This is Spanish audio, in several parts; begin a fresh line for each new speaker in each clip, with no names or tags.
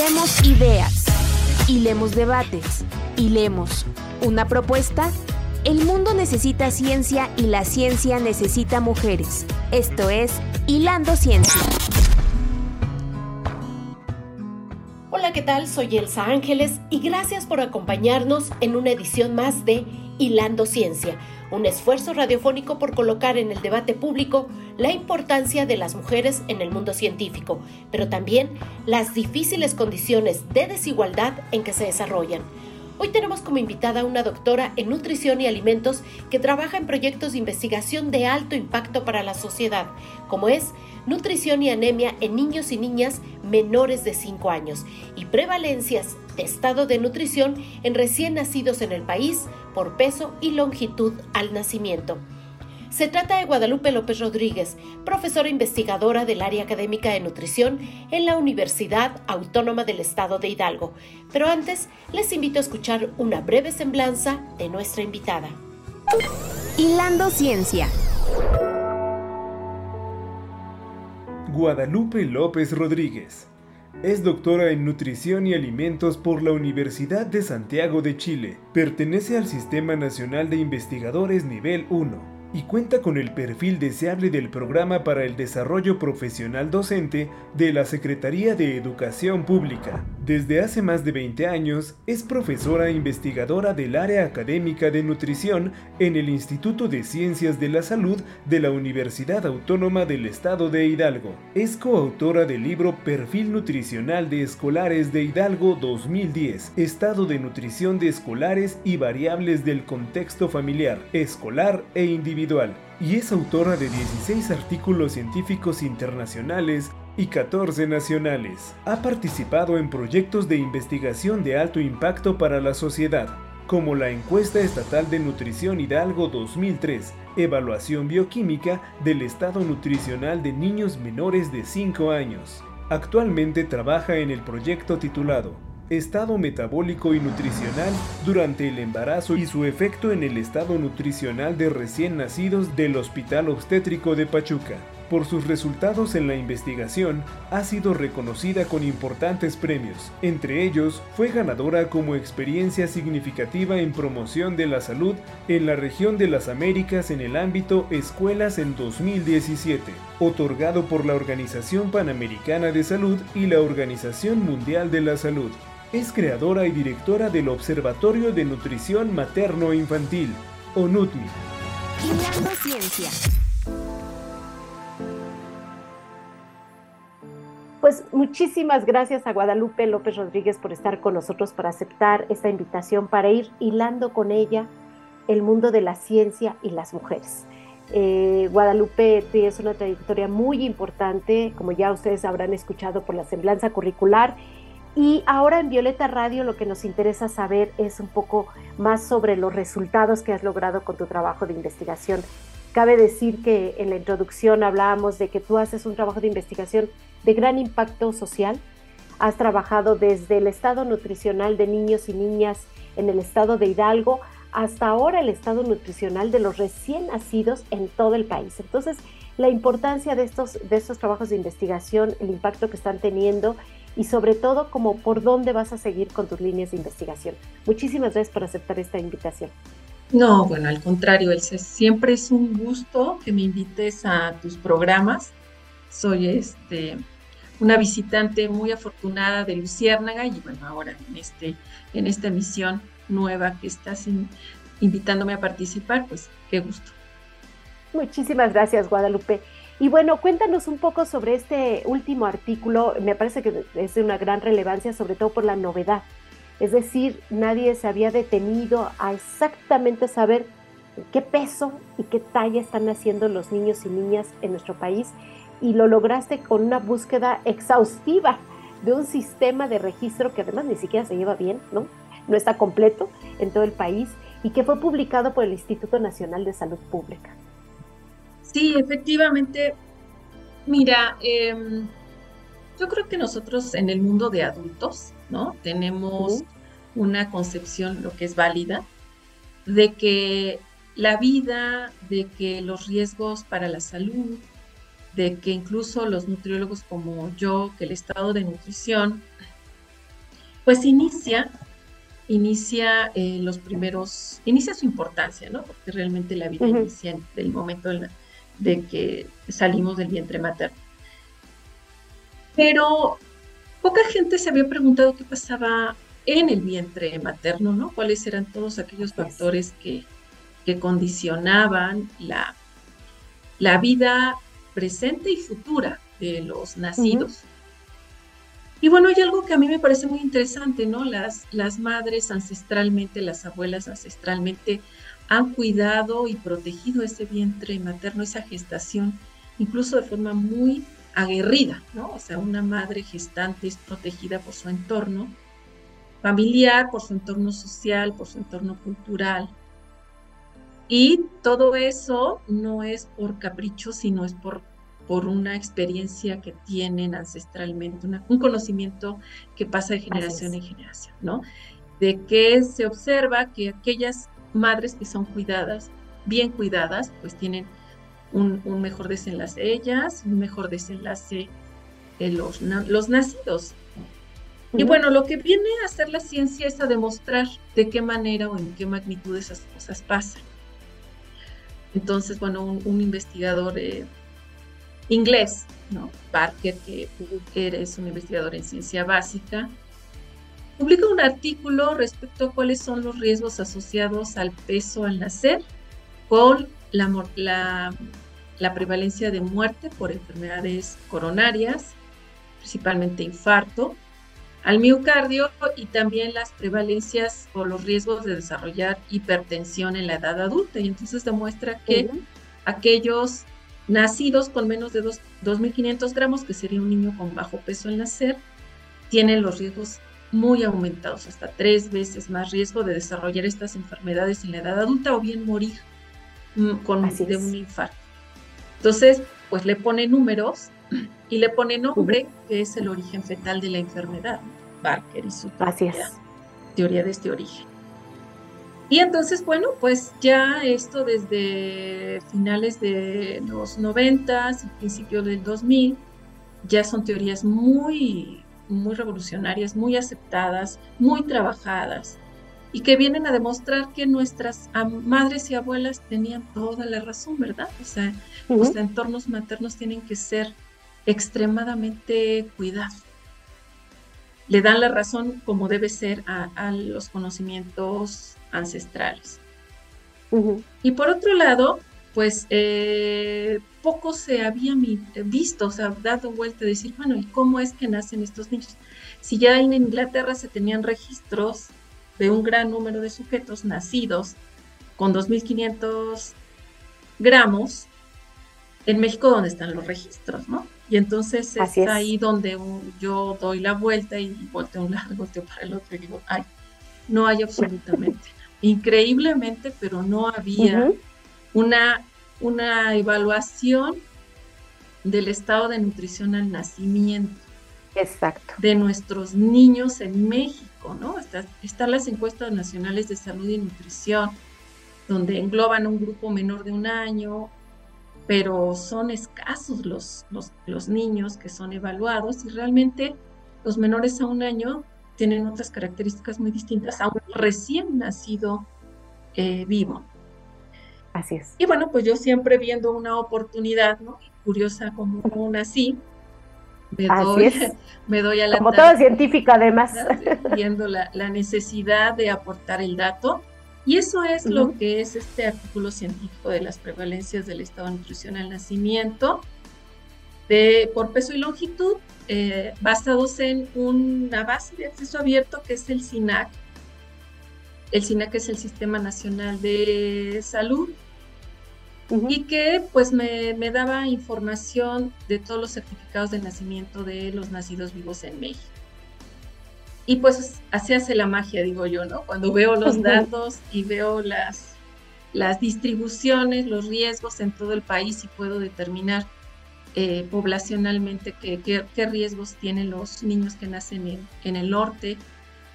Hilemos ideas, hilemos debates, hilemos una propuesta. El mundo necesita ciencia y la ciencia necesita mujeres. Esto es Hilando Ciencia.
Hola, ¿qué tal? Soy Elsa Ángeles y gracias por acompañarnos en una edición más de Hilando Ciencia, un esfuerzo radiofónico por colocar en el debate público la importancia de las mujeres en el mundo científico, pero también las difíciles condiciones de desigualdad en que se desarrollan. Hoy tenemos como invitada a una doctora en nutrición y alimentos que trabaja en proyectos de investigación de alto impacto para la sociedad, como es nutrición y anemia en niños y niñas menores de 5 años y prevalencias de estado de nutrición en recién nacidos en el país por peso y longitud al nacimiento. Se trata de Guadalupe López Rodríguez, profesora investigadora del área académica de nutrición en la Universidad Autónoma del Estado de Hidalgo. Pero antes, les invito a escuchar una breve semblanza de nuestra invitada.
Hilando Ciencia.
Guadalupe López Rodríguez. Es doctora en Nutrición y Alimentos por la Universidad de Santiago de Chile. Pertenece al Sistema Nacional de Investigadores Nivel 1 y cuenta con el perfil deseable del Programa para el Desarrollo Profesional Docente de la Secretaría de Educación Pública. Desde hace más de 20 años es profesora e investigadora del área académica de nutrición en el Instituto de Ciencias de la Salud de la Universidad Autónoma del Estado de Hidalgo. Es coautora del libro Perfil Nutricional de Escolares de Hidalgo 2010, Estado de Nutrición de Escolares y Variables del Contexto Familiar, Escolar e Individual y es autora de 16 artículos científicos internacionales y 14 nacionales. Ha participado en proyectos de investigación de alto impacto para la sociedad, como la Encuesta Estatal de Nutrición Hidalgo 2003, Evaluación Bioquímica del Estado Nutricional de Niños Menores de 5 años. Actualmente trabaja en el proyecto titulado estado metabólico y nutricional durante el embarazo y su efecto en el estado nutricional de recién nacidos del Hospital Obstétrico de Pachuca. Por sus resultados en la investigación, ha sido reconocida con importantes premios. Entre ellos, fue ganadora como experiencia significativa en promoción de la salud en la región de las Américas en el ámbito escuelas en 2017, otorgado por la Organización Panamericana de Salud y la Organización Mundial de la Salud. Es creadora y directora del Observatorio de Nutrición Materno-Infantil, ONUTMI.
Ciencia.
Pues muchísimas gracias a Guadalupe López Rodríguez por estar con nosotros, para aceptar esta invitación, para ir hilando con ella el mundo de la ciencia y las mujeres. Eh, Guadalupe tiene una trayectoria muy importante, como ya ustedes habrán escuchado por la semblanza curricular, y ahora en Violeta Radio lo que nos interesa saber es un poco más sobre los resultados que has logrado con tu trabajo de investigación. Cabe decir que en la introducción hablábamos de que tú haces un trabajo de investigación de gran impacto social. Has trabajado desde el estado nutricional de niños y niñas en el estado de Hidalgo hasta ahora el estado nutricional de los recién nacidos en todo el país. Entonces, la importancia de estos, de estos trabajos de investigación, el impacto que están teniendo y sobre todo como por dónde vas a seguir con tus líneas de investigación. Muchísimas gracias por aceptar esta invitación.
No, bueno, al contrario, Elsa, siempre es un gusto que me invites a tus programas. Soy este, una visitante muy afortunada de Luciérnaga y bueno, ahora en, este, en esta emisión nueva que estás invitándome a participar, pues qué gusto.
Muchísimas gracias, Guadalupe. Y bueno, cuéntanos un poco sobre este último artículo. Me parece que es de una gran relevancia, sobre todo por la novedad. Es decir, nadie se había detenido a exactamente saber qué peso y qué talla están haciendo los niños y niñas en nuestro país. Y lo lograste con una búsqueda exhaustiva de un sistema de registro que además ni siquiera se lleva bien, ¿no? No está completo en todo el país y que fue publicado por el Instituto Nacional de Salud Pública.
Sí, efectivamente. Mira, em, yo creo que nosotros en el mundo de adultos, ¿no? Tenemos una concepción, lo que es válida, de que la vida, de que los riesgos para la salud, de que incluso los nutriólogos como yo, que el estado de nutrición pues inicia, inicia eh, los primeros, inicia su importancia, ¿no? Porque realmente la vida inicia en el momento de que salimos del vientre materno. Pero poca gente se había preguntado qué pasaba en el vientre materno, ¿no? Cuáles eran todos aquellos factores que, que condicionaban la, la vida presente y futura de los nacidos. Y bueno, hay algo que a mí me parece muy interesante, ¿no? Las, las madres ancestralmente, las abuelas ancestralmente han cuidado y protegido ese vientre materno, esa gestación, incluso de forma muy aguerrida, ¿no? O sea, una madre gestante es protegida por su entorno familiar, por su entorno social, por su entorno cultural. Y todo eso no es por capricho, sino es por, por una experiencia que tienen ancestralmente, un conocimiento que pasa de generación en generación, ¿no? De que se observa que aquellas madres que son cuidadas, bien cuidadas, pues tienen un, mejor desenlace ellas, un mejor desenlace de los, los nacidos. Y bueno, lo que viene a hacer la ciencia es a demostrar de qué manera o en qué magnitud esas cosas pasan. Entonces, bueno, un, investigador eh, inglés, ¿no? Parker, que es un investigador en ciencia básica, publica un artículo respecto a cuáles son los riesgos asociados al peso al nacer con la, la, la prevalencia de muerte por enfermedades coronarias, principalmente infarto, al miocardio y también las prevalencias o los riesgos de desarrollar hipertensión en la edad adulta. Y entonces demuestra que aquellos nacidos con menos de 2.500 gramos, que sería un niño con bajo peso al nacer, tienen los riesgos muy aumentados, hasta tres veces más riesgo de desarrollar estas enfermedades en la edad adulta o bien morir con, de un infarto. Entonces, pues le pone números y le pone nombre, que es el origen fetal de la enfermedad, Barker y su teoría, teoría de este origen. Y entonces, bueno, pues ya esto desde finales de los 90 y principios del 2000, ya son teorías muy, muy revolucionarias, muy aceptadas, muy trabajadas, y que vienen a demostrar que nuestras madres y abuelas tenían toda la razón, ¿verdad? O sea, los entornos maternos tienen que ser extremadamente cuidado. Le dan la razón como debe ser a, los conocimientos ancestrales. Y por otro lado, pues eh, poco se había visto, o sea, dado vuelta a decir, bueno, ¿y cómo es que nacen estos niños? Si ya en Inglaterra se tenían registros de un gran número de sujetos nacidos con 2.500 gramos, en México donde están los registros, ¿no? Y entonces es, ahí donde yo doy la vuelta y volteo un lado, volteo para el otro y digo, ay, no hay absolutamente. Increíblemente, pero no había una, una evaluación del estado de nutrición al nacimiento.
Exacto.
De nuestros niños en México, ¿no? están las encuestas nacionales de salud y nutrición, donde engloban un grupo menor de un año, pero son escasos los, los, niños que son evaluados y realmente los menores a un año tienen otras características muy distintas a un recién nacido eh, vivo.
Así es.
Y bueno, pues yo siempre viendo una oportunidad, ¿no? Curiosa como, nací, me doy, me doy a la...
Como toda científica además.
Viendo la, la, necesidad de aportar el dato y eso es lo que es este artículo científico de las prevalencias del estado de nutrición al nacimiento de, por peso y longitud, eh, basados en una base de acceso abierto que es el SINAC. El SINAC es el Sistema Nacional de Salud y que pues me, me daba información de todos los certificados de nacimiento de los nacidos vivos en México. Y pues así hace la magia, digo yo, ¿no? Cuando veo los datos y veo las, las distribuciones, los riesgos en todo el país y puedo determinar eh, poblacionalmente qué, qué, riesgos tienen los niños que nacen en, en el norte,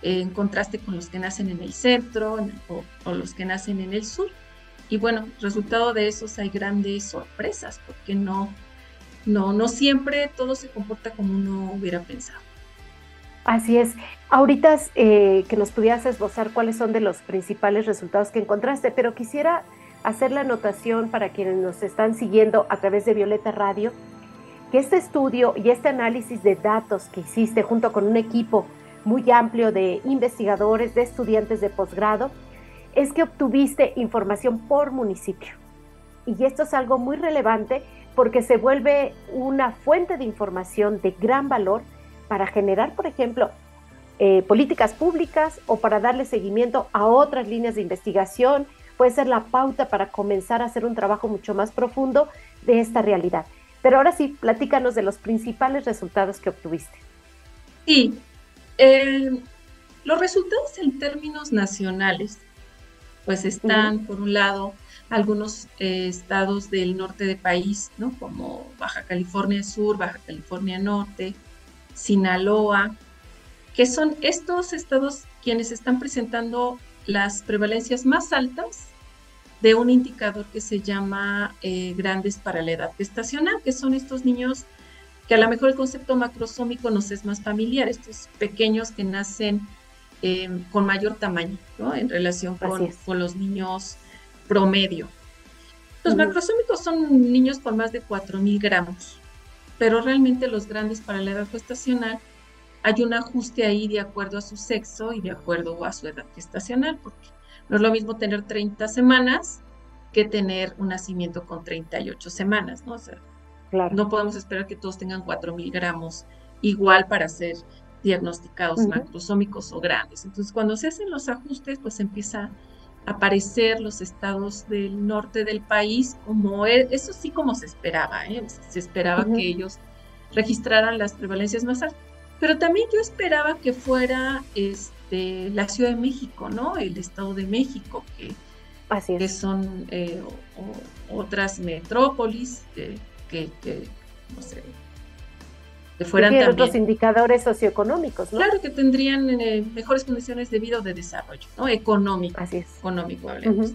en contraste con los que nacen en el centro o, los que nacen en el sur. Y bueno, resultado de esos hay grandes sorpresas, porque no, no, no siempre todo se comporta como uno hubiera pensado.
Así es. Ahorita eh, que nos pudieras esbozar cuáles son de los principales resultados que encontraste, pero quisiera hacer la anotación para quienes nos están siguiendo a través de Violeta Radio, que este estudio y este análisis de datos que hiciste junto con un equipo muy amplio de investigadores, de estudiantes de posgrado, es que obtuviste información por municipio. Y esto es algo muy relevante porque se vuelve una fuente de información de gran valor para generar, por ejemplo, eh, políticas públicas o para darle seguimiento a otras líneas de investigación. Puede ser la pauta para comenzar a hacer un trabajo mucho más profundo de esta realidad. Pero ahora sí, platícanos de los principales resultados que obtuviste.
Sí, los resultados en términos nacionales, pues están, por un lado, algunos eh, estados del norte del país, ¿no? Como Baja California Sur, Baja California Norte, Sinaloa, que son estos estados quienes están presentando las prevalencias más altas de un indicador que se llama eh, grandes para la edad gestacional, que son estos niños que a lo mejor el concepto macrosómico nos es más familiar, estos pequeños que nacen eh, con mayor tamaño, ¿no? En relación con, con los niños promedio. Los macrosómicos son niños con más de 4.000 gramos, pero realmente los grandes para la edad gestacional hay un ajuste ahí de acuerdo a su sexo y de acuerdo a su edad gestacional, porque no es lo mismo tener 30 semanas que tener un nacimiento con 38 semanas, ¿no? O sea, no podemos esperar que todos tengan 4.000 gramos igual para ser diagnosticados macrosómicos o grandes. Entonces, cuando se hacen los ajustes, pues empieza aparecer los estados del norte del país como e, eso sí como se esperaba, ¿eh? se esperaba que ellos registraran las prevalencias más altas, pero también yo esperaba que fuera este, la Ciudad de México, ¿no? El Estado de México, que, que son eh, otras metrópolis que, que, no sé,
que fueran también, otros indicadores socioeconómicos, ¿no?
Claro que tendrían eh, mejores condiciones de vida o de desarrollo, ¿no? Económico.
Así es.
Económico, hablemos.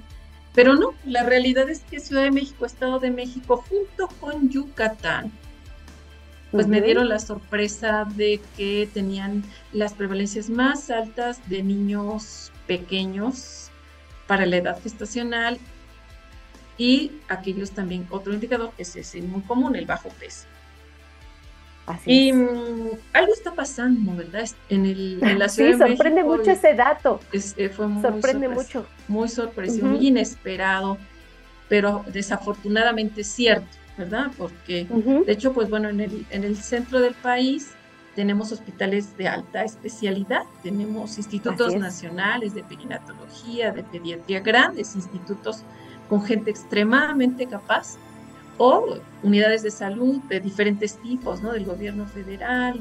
Pero no, la realidad es que Ciudad de México, Estado de México, junto con Yucatán, pues me dieron la sorpresa de que tenían las prevalencias más altas de niños pequeños para la edad gestacional y aquellos también, otro indicador que es muy común, el bajo peso y mm, algo está pasando, ¿verdad? En, el, la Ciudad
sí, sorprende mucho ese dato.
Eh, fue muy sorprende mucho. Muy sorpresivo, muy inesperado, pero desafortunadamente cierto, ¿verdad? Porque, de hecho, pues bueno, en el, en el centro del país tenemos hospitales de alta especialidad, tenemos institutos nacionales de perinatología, de pediatría, grandes institutos con gente extremadamente capaz o unidades de salud de diferentes tipos, ¿no? Del gobierno federal,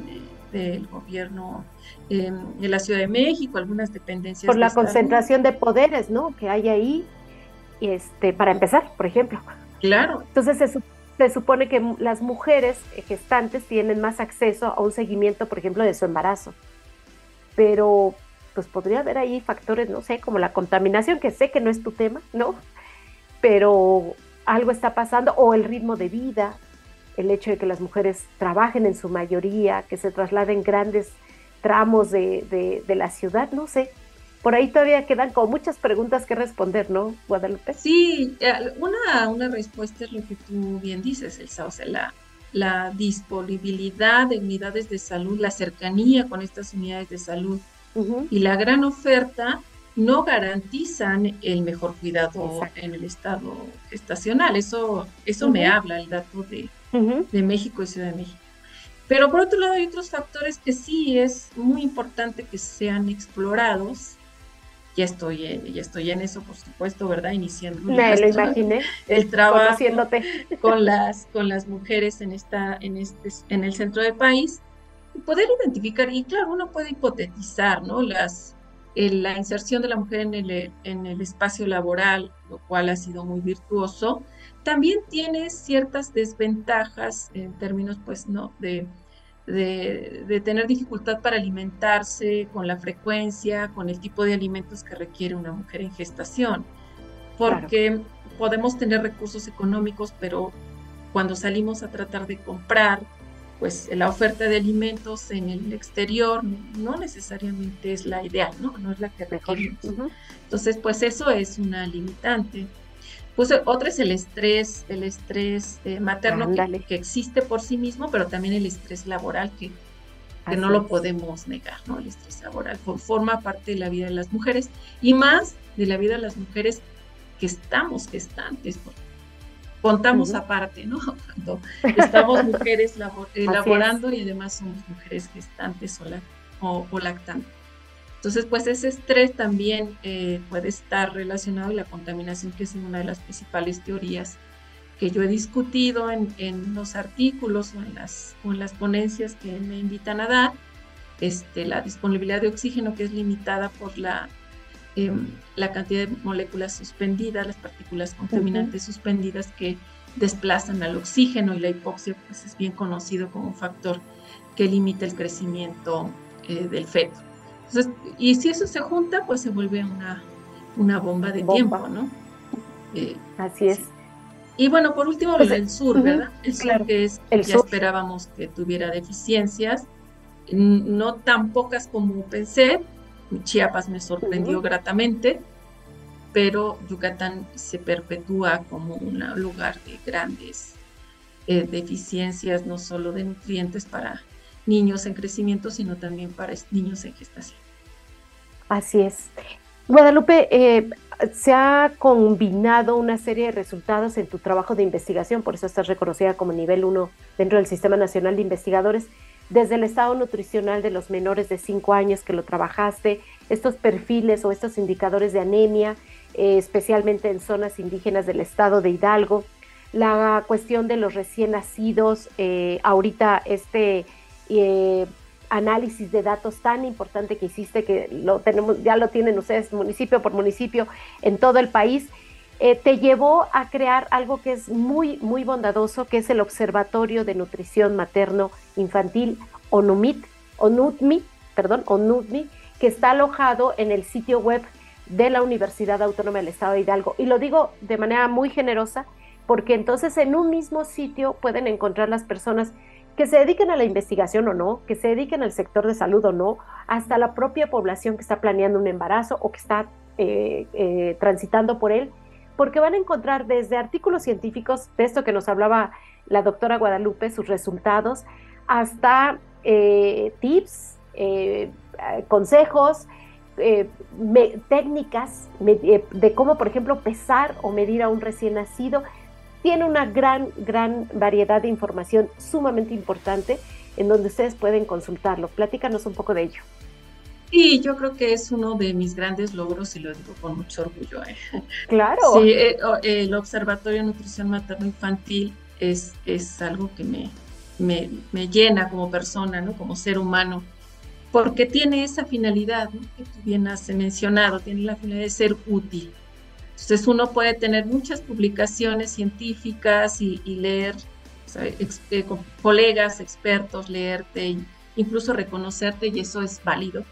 del gobierno em, de la Ciudad de México, algunas dependencias.
Por la concentración de poderes, ¿no? Que hay ahí, este, para empezar, por ejemplo.
Claro.
Entonces se, se supone que las mujeres gestantes tienen más acceso a un seguimiento, por ejemplo, de su embarazo. Pero pues podría haber ahí factores, no sé, como la contaminación, que sé que no es tu tema, ¿no? Pero algo está pasando, o el ritmo de vida, el hecho de que las mujeres trabajen en su mayoría, que se trasladen grandes tramos de, la ciudad, no sé. Por ahí todavía quedan como muchas preguntas que responder, ¿no, Guadalupe?
Sí, una, una respuesta es lo que tú bien dices, Elsa, o sea, la, la disponibilidad de unidades de salud, la cercanía con estas unidades de salud y la gran oferta no garantizan el mejor cuidado en el estado estacional. Eso, eso me habla el dato de, de México y Ciudad de México. Pero por otro lado hay otros factores que sí es muy importante que sean explorados. Ya estoy, ya estoy en eso, por supuesto, ¿verdad? Iniciando
Me lo imaginé.
el trabajo con las, con las mujeres en, esta, en, este, en el centro del país. Y poder identificar, y claro, uno puede hipotetizar, ¿no? Las, la inserción de la mujer en el, en el espacio laboral, lo cual ha sido muy virtuoso, también tiene ciertas desventajas en términos, pues, ¿no? De, de, tener dificultad para alimentarse con la frecuencia, con el tipo de alimentos que requiere una mujer en gestación, porque podemos tener recursos económicos, pero cuando salimos a tratar de comprar, pues la oferta de alimentos en el exterior no necesariamente es la ideal, ¿no? No es la que requerimos. Entonces, pues eso es una limitante. Pues otra es el estrés, el estrés eh, materno que, existe por sí mismo, pero también el estrés laboral que, que no lo podemos negar, ¿no? El estrés laboral forma parte de la vida de las mujeres y más de la vida de las mujeres que estamos gestantes, porque contamos aparte, ¿no? Cuando estamos mujeres elaborando y además somos mujeres gestantes o, o, lactantes. Entonces, pues ese estrés también eh, puede estar relacionado a la contaminación, que es una de las principales teorías que yo he discutido en, en los artículos o en, las, o en las ponencias que me invitan a dar. Este, la disponibilidad de oxígeno que es limitada por la Em, la cantidad de moléculas suspendidas, las partículas contaminantes suspendidas que desplazan al oxígeno y la hipoxia pues es bien conocido como un factor que limita el crecimiento eh, del feto. Entonces, y si eso se junta, pues se vuelve una, una bomba de tiempo, ¿no?
Eh, Así es.
Y bueno, por último, pues, el sur, ¿verdad? El sur que es, el ya esperábamos que tuviera deficiencias, no tan pocas como pensé, Chiapas me sorprendió gratamente, pero Yucatán se perpetúa como un lugar de grandes eh, deficiencias, no solo de nutrientes para niños en crecimiento, sino también para niños en gestación.
Así es. Guadalupe, eh, se ha combinado una serie de resultados en tu trabajo de investigación, por eso estás reconocida como nivel 1 dentro del Sistema Nacional de Investigadores desde el estado nutricional de los menores de 5 años que lo trabajaste, estos perfiles o estos indicadores de anemia, eh, especialmente en zonas indígenas del estado de Hidalgo, la cuestión de los recién nacidos, eh, ahorita este eh, análisis de datos tan importante que hiciste, que lo tenemos, ya lo tienen ustedes municipio por municipio en todo el país, te llevó a crear algo que es muy, muy bondadoso, que es el Observatorio de Nutrición Materno Infantil, ONUMIT, ONUTMI, perdón, ONUTMI, que está alojado en el sitio web de la Universidad Autónoma del Estado de Hidalgo. Y lo digo de manera muy generosa, porque entonces en un mismo sitio pueden encontrar las personas que se dediquen a la investigación o no, que se dediquen al sector de salud o no, hasta la propia población que está planeando un embarazo o que está eh, eh, transitando por él porque van a encontrar desde artículos científicos, de esto que nos hablaba la doctora Guadalupe, sus resultados, hasta eh, tips, eh, consejos, eh, técnicas de cómo, por ejemplo, pesar o medir a un recién nacido. Tiene una gran, gran variedad de información sumamente importante en donde ustedes pueden consultarlo. Platícanos un poco de ello.
Sí, yo creo que es uno de mis grandes logros y lo digo con mucho orgullo. ¿eh?
Claro.
Sí, eh, el Observatorio de Nutrición Materno Infantil es, es algo que me, me, me, llena como persona, ¿no? como ser humano, porque tiene esa finalidad que tú bien has mencionado, tiene la finalidad de ser útil. Entonces uno puede tener muchas publicaciones científicas y, leer eh, con colegas, expertos, leerte, incluso reconocerte y eso es válido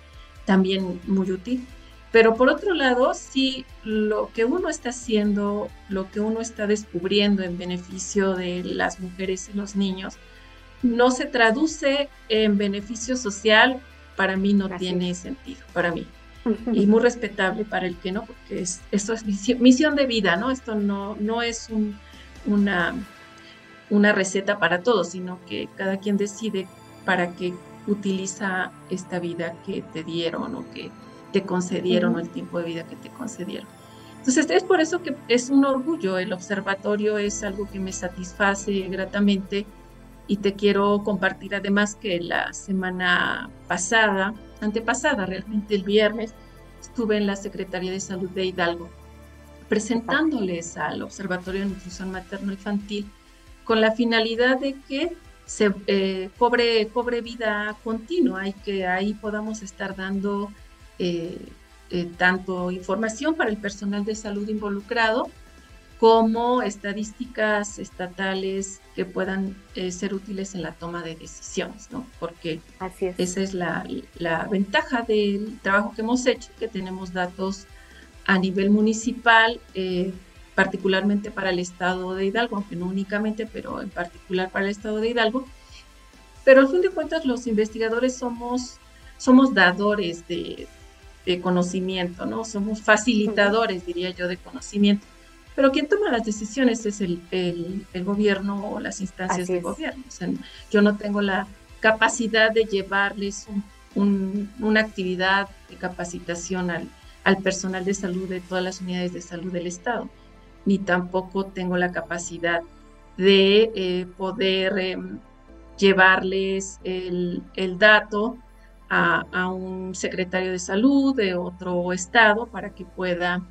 también muy útil. Pero por otro lado, si lo que uno está haciendo, lo que uno está descubriendo en beneficio de las mujeres y los niños, no se traduce en beneficio social, para mí no tiene sentido, para mí. Y muy respetable para el que no, porque es, esto es misión de vida, ¿no? Esto no, no es un, una, una receta para todos, sino que cada quien decide para qué utiliza esta vida que te dieron o que te concedieron o el tiempo de vida que te concedieron. Entonces es por eso que es un orgullo, el observatorio es algo que me satisface gratamente y te quiero compartir además que la semana pasada, antepasada realmente el viernes, estuve en la Secretaría de Salud de Hidalgo presentándoles al Observatorio de Nutrición Materno Infantil con la finalidad de que se eh, cobre, cobre vida continua y que ahí podamos estar dando eh, eh, tanto información para el personal de salud involucrado como estadísticas estatales que puedan ser útiles en la toma de decisiones, ¿no? Porque esa es la, la, ventaja del trabajo que hemos hecho, que tenemos datos a nivel municipal particularmente para el estado de Hidalgo, aunque no únicamente, pero en particular para el estado de Hidalgo, pero al fin de cuentas los investigadores somos, somos dadores de, conocimiento, ¿no? Somos facilitadores, diría yo, de conocimiento. Pero quien toma las decisiones es el, gobierno o las instancias de gobierno. O sea, yo no tengo la capacidad de llevarles una actividad de capacitación al, al personal de salud de todas las unidades de salud del Estado, ni tampoco tengo la capacidad de eh, poder em, llevarles el, dato a, un secretario de salud de otro estado para que pueda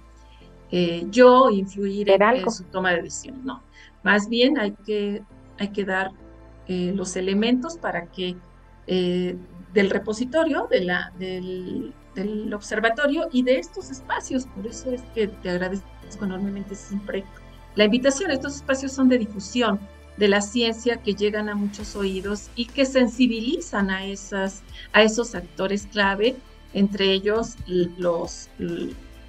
eh, yo influir en, su toma de decisiones. No, más bien hay que, hay que dar eh, los elementos para que del repositorio, de la, del, del observatorio y de estos espacios. Por eso es que te agradezco enormemente siempre la invitación. Estos espacios son de difusión de la ciencia que llegan a muchos oídos y que sensibilizan a, esas, a esos actores clave, entre ellos los,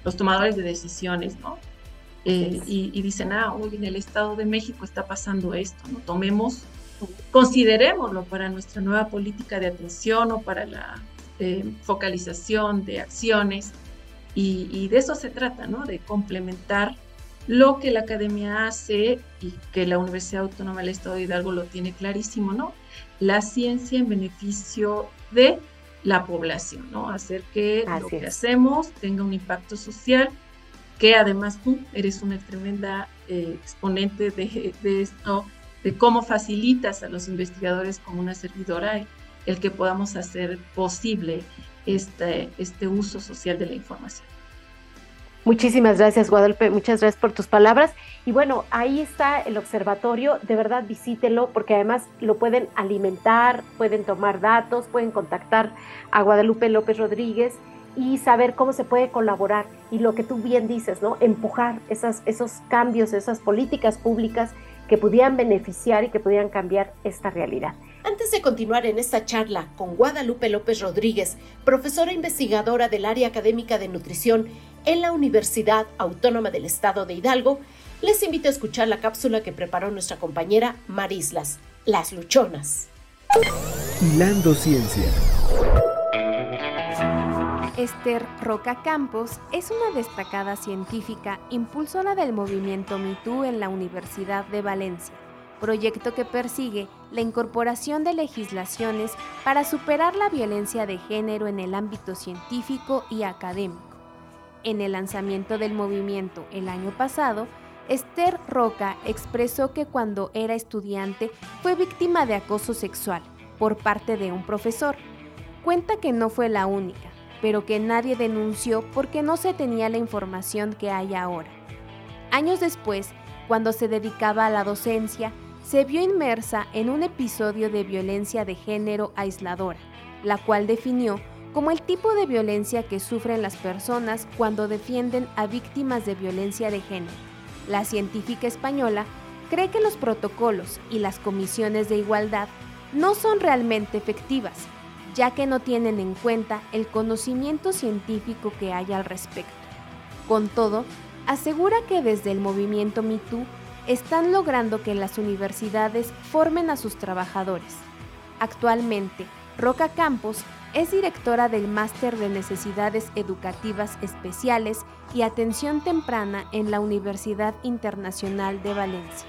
los tomadores de decisiones, ¿no? Eh, y, dicen, ah, hoy en el Estado de México está pasando esto, ¿no? Tomemos, considerémoslo para nuestra nueva política de atención o para la focalización de acciones y, de eso se trata, ¿no? De complementar lo que la academia hace y que la Universidad Autónoma del Estado de Hidalgo lo tiene clarísimo, ¿no? La ciencia en beneficio de la población, ¿no? Hacer que lo que hacemos tenga un impacto social, que además tú eres una tremenda eh, exponente de, de, esto, de cómo facilitas a los investigadores como una servidora el que podamos hacer posible este, uso social de la información.
Muchísimas gracias, Guadalupe. Muchas gracias por tus palabras. Y bueno, ahí está el observatorio. De verdad, visítelo porque además lo pueden alimentar, pueden tomar datos, pueden contactar a Guadalupe López Rodríguez y saber cómo se puede colaborar. Y lo que tú bien dices, ¿no? Empujar esos cambios, esas políticas públicas que pudieran beneficiar y que pudieran cambiar esta realidad. Antes de continuar en esta charla con Guadalupe López Rodríguez, profesora investigadora del área académica de nutrición en la Universidad Autónoma del Estado de Hidalgo, les invito a escuchar la cápsula que preparó nuestra compañera Marislas, Las Luchonas.
Hilando Ciencia.
Esther Roca Campos es una destacada científica impulsora del movimiento MeToo en la Universidad de Valencia proyecto que persigue la incorporación de legislaciones para superar la violencia de género en el ámbito científico y académico. En el lanzamiento del movimiento el año pasado, Esther Roca expresó que cuando era estudiante fue víctima de acoso sexual por parte de un profesor. Cuenta que no fue la única, pero que nadie denunció porque no se tenía la información que hay ahora. Años después, cuando se dedicaba a la docencia, se vio inmersa en un episodio de violencia de género aisladora, la cual definió como el tipo de violencia que sufren las personas cuando defienden a víctimas de violencia de género. La científica española cree que los protocolos y las comisiones de igualdad no son realmente efectivas, ya que no tienen en cuenta el conocimiento científico que hay al respecto. Con todo, asegura que desde el movimiento MeToo están logrando que las universidades formen a sus trabajadores. Actualmente, Roca Campos es directora del Máster de Necesidades Educativas Especiales y Atención Temprana en la Universidad Internacional de Valencia.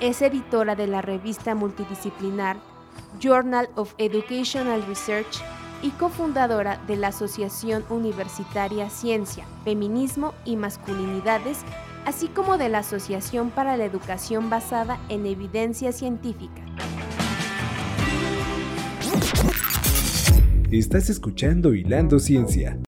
Es editora de la revista multidisciplinar Journal of Educational Research y cofundadora de la Asociación Universitaria Ciencia, Feminismo y Masculinidades así como de la Asociación para la Educación Basada en Evidencia Científica.
Estás escuchando Hilando Ciencia.